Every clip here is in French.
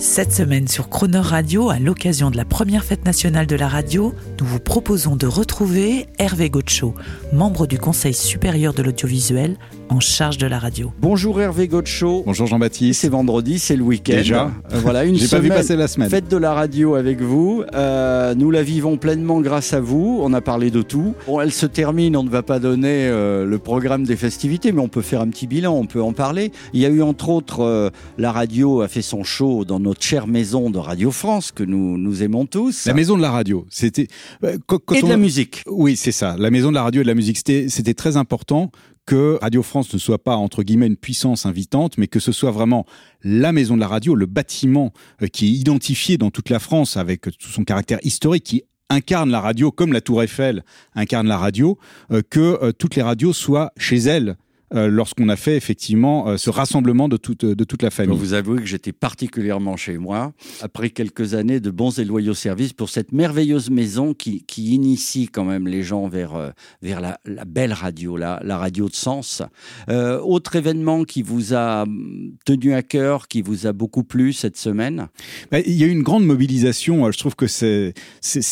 Cette semaine sur Croner Radio, à l'occasion de la première fête nationale de la radio, nous vous proposons de retrouver Hervé Gaucho, membre du Conseil supérieur de l'audiovisuel en charge de la radio. Bonjour Hervé Gaucho. Bonjour Jean-Baptiste. C'est vendredi, c'est le week-end. Déjà Euh, Voilà, une J'ai pas vu passer la semaine. Fête de la radio avec vous. Euh, nous la vivons pleinement grâce à vous. On a parlé de tout. Bon, elle se termine. On ne va pas donner euh, le programme des festivités, mais on peut faire un petit bilan. On peut en parler. Il y a eu entre autres, euh, la radio a fait son show dans notre chère maison de Radio France que nous nous aimons tous. La maison de la radio, c'était euh, quand, quand et de on- la musique. Oui, c'est ça. La maison de la radio et de la musique, c'était c'était très important que Radio France ne soit pas entre guillemets une puissance invitante, mais que ce soit vraiment la maison de la radio, le bâtiment euh, qui est identifié dans toute la France avec tout son caractère historique, qui incarne la radio comme la Tour Eiffel incarne la radio, euh, que euh, toutes les radios soient chez elles. Euh, Lorsqu'on a fait effectivement euh, ce rassemblement de toute, de toute la Je famille. dois vous avouer que j'étais particulièrement chez moi, après quelques années de bons et loyaux services pour cette merveilleuse maison qui, qui initie quand même les gens vers, euh, vers la, la belle radio, la, la radio de sens. Autre événement qui vous a hum, tenu à cœur, qui vous a beaucoup plu cette semaine? Bah, Il y a eu une grande mobilisation. Je trouve que c'est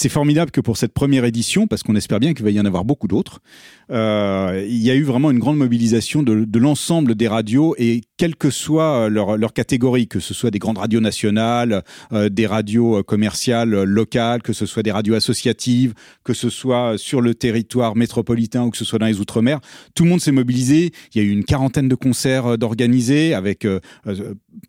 formidable que pour cette première édition, parce qu'on espère bien qu'il va y en avoir beaucoup d'autres. Euh, il y a eu vraiment une grande mobilisation de, l'ensemble des radios et quelle que soit euh, leur, leur catégorie, que ce soit des grandes radios nationales, euh, des radios euh, commerciales locales, que ce soit des radios associatives, que ce soit sur le territoire métropolitain ou que ce soit dans les outre-mer, tout le monde s'est mobilisé. Il y a eu une quarantaine de concerts d'organisés avec,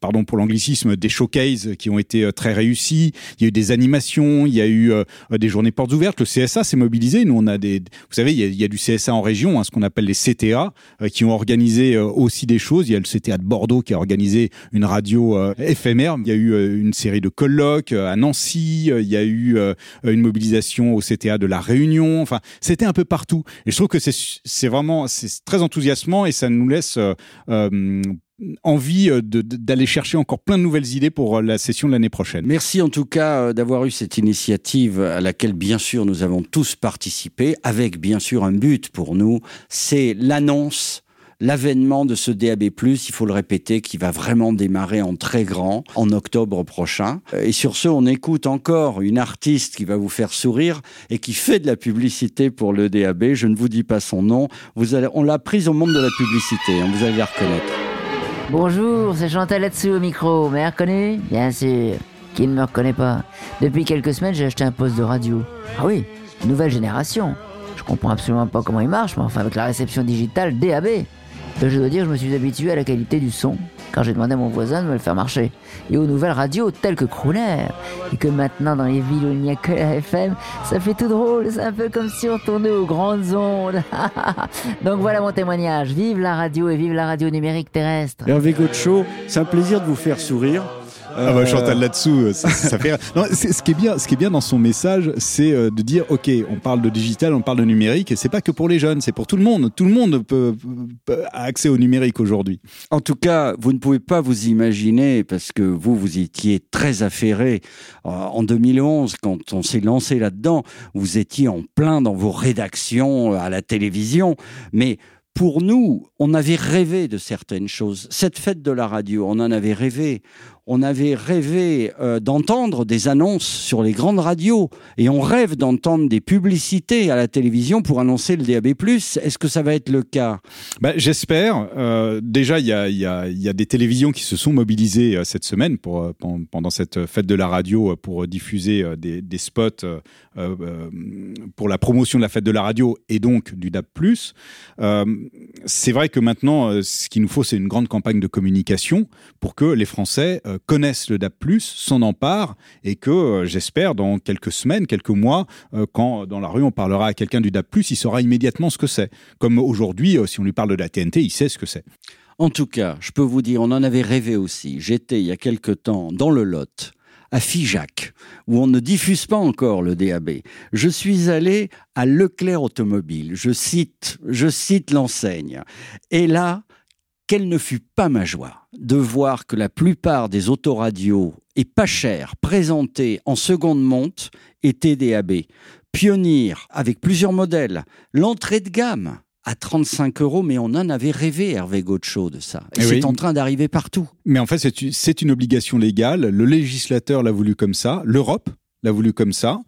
pardon pour l'anglicisme, des showcases qui ont été très réussis. Il y a eu des animations, il y a eu des journées portes ouvertes. Le CSA s'est mobilisé. Nous, on a des, vous savez, il y a, du CSA en région, hein, ce qu'on appelle les CTA, qui ont organisé euh, aussi des choses. Il y a le CTA de Bordeaux qui a organisé une radio euh, éphémère. Il y a eu euh, une série de colloques à Nancy. Il y a eu une mobilisation au CTA de la Réunion. Enfin, c'était un peu partout. Et je trouve que c'est vraiment très enthousiasmant et ça nous laisse envie d'aller chercher encore plein de nouvelles idées pour la session de l'année prochaine. Merci en tout cas d'avoir eu cette initiative à laquelle bien sûr nous avons tous participé, avec bien sûr un but pour nous, c'est l'annonce l'avènement de ce DAB+, il faut le répéter, qui va vraiment démarrer en très grand en octobre prochain. Et sur ce, on écoute encore une artiste qui va vous faire sourire et qui fait de la publicité pour le DAB. Je ne vous dis pas son nom. Vous allez, on l'a prise au monde de la publicité. hein, vous allez la reconnaître. Bonjour, c'est Chantal Latsou au micro. Vous m'avez reconnu Bien sûr. Qui ne me reconnaît pas Depuis quelques semaines, j'ai acheté un poste de radio. Ah oui, nouvelle génération. Je comprends absolument pas comment il marche, mais enfin avec la réception digitale DAB. Je dois dire, je me suis habitué à la qualité du son quand j'ai demandé à mon voisin de me le faire marcher. Et aux nouvelles radios telles que Crooner. Et que maintenant, dans les villes où il n'y a que la FM, ça fait tout drôle. C'est un peu comme si on tournait aux grandes ondes. Donc voilà mon témoignage. Vive la radio et vive la radio numérique terrestre. Hervé Gaucho, c'est un plaisir de vous faire sourire. Ah bah Euh, Chantal là-dessous, ça, ça fait. Non, ce qui est bien, ce qui est bien dans son message, c'est euh, de dire, ok, on parle de digital, on parle de numérique, et c'est pas que pour les jeunes, c'est pour tout le monde. Tout le monde peut, peut- a accès au numérique aujourd'hui. En tout cas, vous ne pouvez pas vous imaginer, parce que vous, vous étiez très affairé euh, en 2011, quand on s'est lancé là-dedans, vous étiez en plein dans vos rédactions euh, à la télévision, mais pour nous, on avait rêvé de certaines choses. Cette fête de la radio, on en avait rêvé. On avait rêvé euh, d'entendre des annonces sur les grandes radios et on rêve d'entendre des publicités à la télévision pour annoncer le DAB+. Est-ce que ça va être le cas? Bah, J'espère. Euh, déjà, il y a, des télévisions qui se sont mobilisées euh, cette semaine pendant cette fête de la radio pour diffuser des, spots pour la promotion de la fête de la radio et donc du DAB+. C'est vrai que maintenant, ce qu'il nous faut, c'est une grande campagne de communication pour que les Français connaissent le DAB+, s'en emparent et que, euh, j'espère, dans quelques semaines, quelques mois, euh, quand dans la rue on parlera à quelqu'un du DAB+, il saura immédiatement ce que c'est. Comme aujourd'hui, euh, si on lui parle de la TNT, il sait ce que c'est. En tout cas, je peux vous dire, on en avait rêvé aussi. J'étais il y a quelque temps dans le Lot à Figeac, où on ne diffuse pas encore le DAB. Je suis allé à Leclerc Automobile. Je cite, je cite l'enseigne. Et là, quelle ne fut pas ma joie de voir que la plupart des autoradios et pas chères présentées en seconde monte étaient DAB. Pionnier avec plusieurs modèles, l'entrée de gamme à 35 euros, mais on en avait rêvé, Hervé Gaucho, de ça. Et Eh c'est oui. en train d'arriver partout. Mais en fait, c'est une obligation légale. Le législateur l'a voulu comme ça. L'Europe l'a voulu comme ça.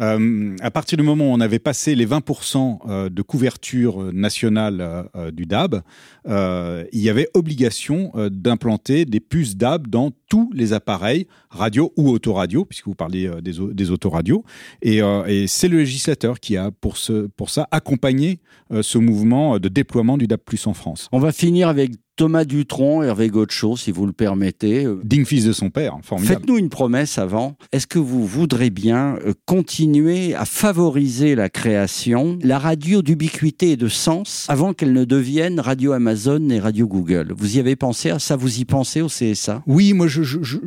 Euh, à partir du moment où on avait passé les 20% euh, de couverture nationale euh, du DAB, il y avait obligation d'implanter des puces DAB dans tous les appareils radio ou autoradio, puisque vous parlez des, au- des autoradios. Et, c'est le législateur qui a, pour, ça, accompagné ce mouvement de déploiement du DAB+ en France. On va finir avec Thomas Dutronc, Hervé Gaucho, si vous le permettez. Digne fils de son père, formidable. Faites-nous une promesse avant. Est-ce que vous voudrez bien euh, continuer à favoriser la création, la radio d'ubiquité et de sens avant qu'elle ne devienne radio Amazon et radio Google? Vous y avez pensé à ça? Vous y pensez au CSA Oui, moi, je, je, je,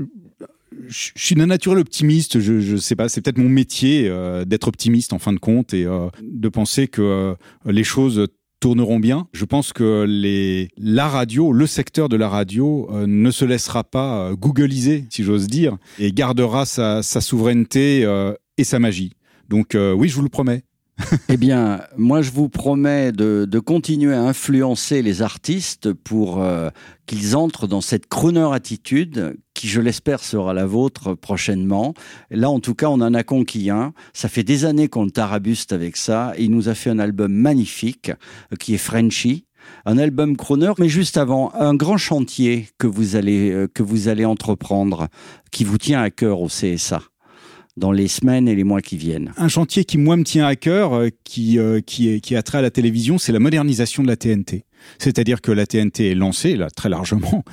je suis d'un naturel optimiste. Je, je sais pas, c'est peut-être mon métier euh, d'être optimiste en fin de compte et euh, de penser que euh, les choses tourneront bien. Je pense que les, la radio, le secteur de la radio euh, ne se laissera pas euh, googliser, si j'ose dire, et gardera sa, souveraineté euh, et sa magie. Donc euh, oui, je vous le promets. Eh bien, moi, je vous promets de, continuer à influencer les artistes pour qu'ils entrent dans cette crooner attitude qui, je l'espère, sera la vôtre prochainement. Là, en tout cas, on en a conquis un. Ça fait des années qu'on le tarabuste avec ça. Il nous a fait un album magnifique euh, qui est Frenchy. Un album crooner, mais juste avant, un grand chantier que vous allez, euh, que vous allez entreprendre, qui vous tient à cœur au CSA dans les semaines et les mois qui viennent. Un chantier qui, moi, me tient à cœur, euh, qui, euh, qui, qui a trait à la télévision, c'est la modernisation de la TNT. C'est-à-dire que la TNT est lancée, là, très largement,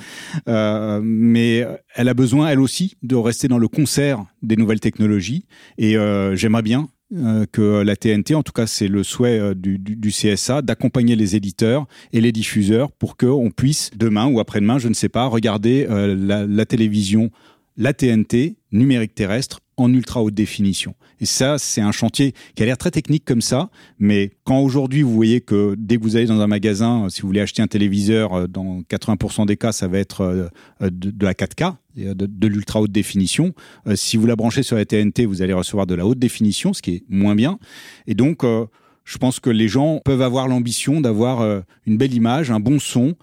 euh, mais elle a besoin, elle aussi, de rester dans le concert des nouvelles technologies. Et euh, j'aimerais bien euh, que la TNT, en tout cas c'est le souhait du, CSA, d'accompagner les éditeurs et les diffuseurs pour qu'on puisse, demain ou après-demain, je ne sais pas, regarder la télévision, la TNT, numérique terrestre, en ultra haute définition. Et ça, c'est un chantier qui a l'air très technique comme ça, mais quand aujourd'hui vous voyez que dès que vous allez dans un magasin, euh, si vous voulez acheter un téléviseur, euh, dans 80% des cas, ça va être euh, de, la 4K, de, l'ultra haute définition. Si vous la branchez sur la TNT, vous allez recevoir de la haute définition, ce qui est moins bien. Et donc, je pense que les gens peuvent avoir l'ambition d'avoir une belle image, un bon son,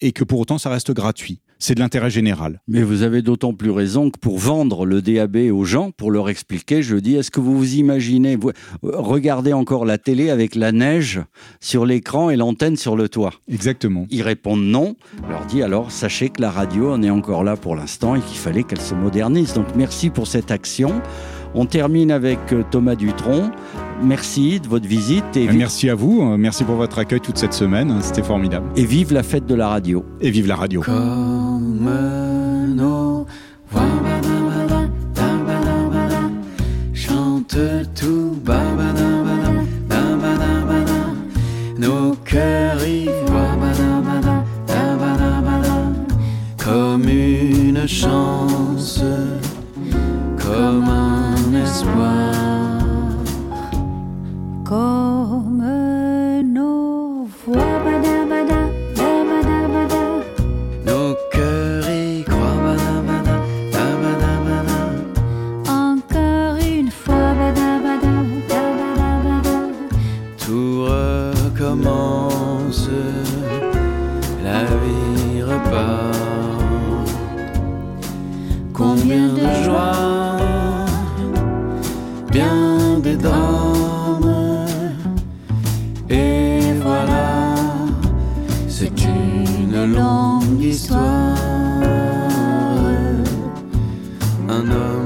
et que pour autant ça reste gratuit. C'est de l'intérêt général. Mais vous avez d'autant plus raison que pour vendre le DAB aux gens, pour leur expliquer, je dis, est-ce que vous vous imaginez, vous, regardez encore la télé avec la neige sur l'écran et l'antenne sur le toit? Exactement. Ils répondent non. Je leur dis alors, sachez que la radio en est encore là pour l'instant et qu'il fallait qu'elle se modernise. Donc merci pour cette action. On termine avec euh, Thomas Dutronc. Merci de votre visite et, vive- Merci à vous, euh, merci pour votre accueil toute cette semaine, c'était formidable. et vive la fête de la radio. Et vive la radio. Comme nos voix badabada, dabadabada, chante tout babadabada, dabadabada, nos cœurs y voient badabada, dabadabada, comme une chance, comme un espoir. Un homme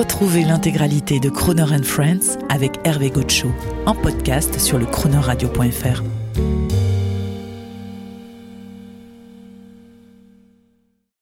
Retrouvez l'intégralité de Croner Friends avec Hervé Gocho en podcast sur le chronoradio.fr.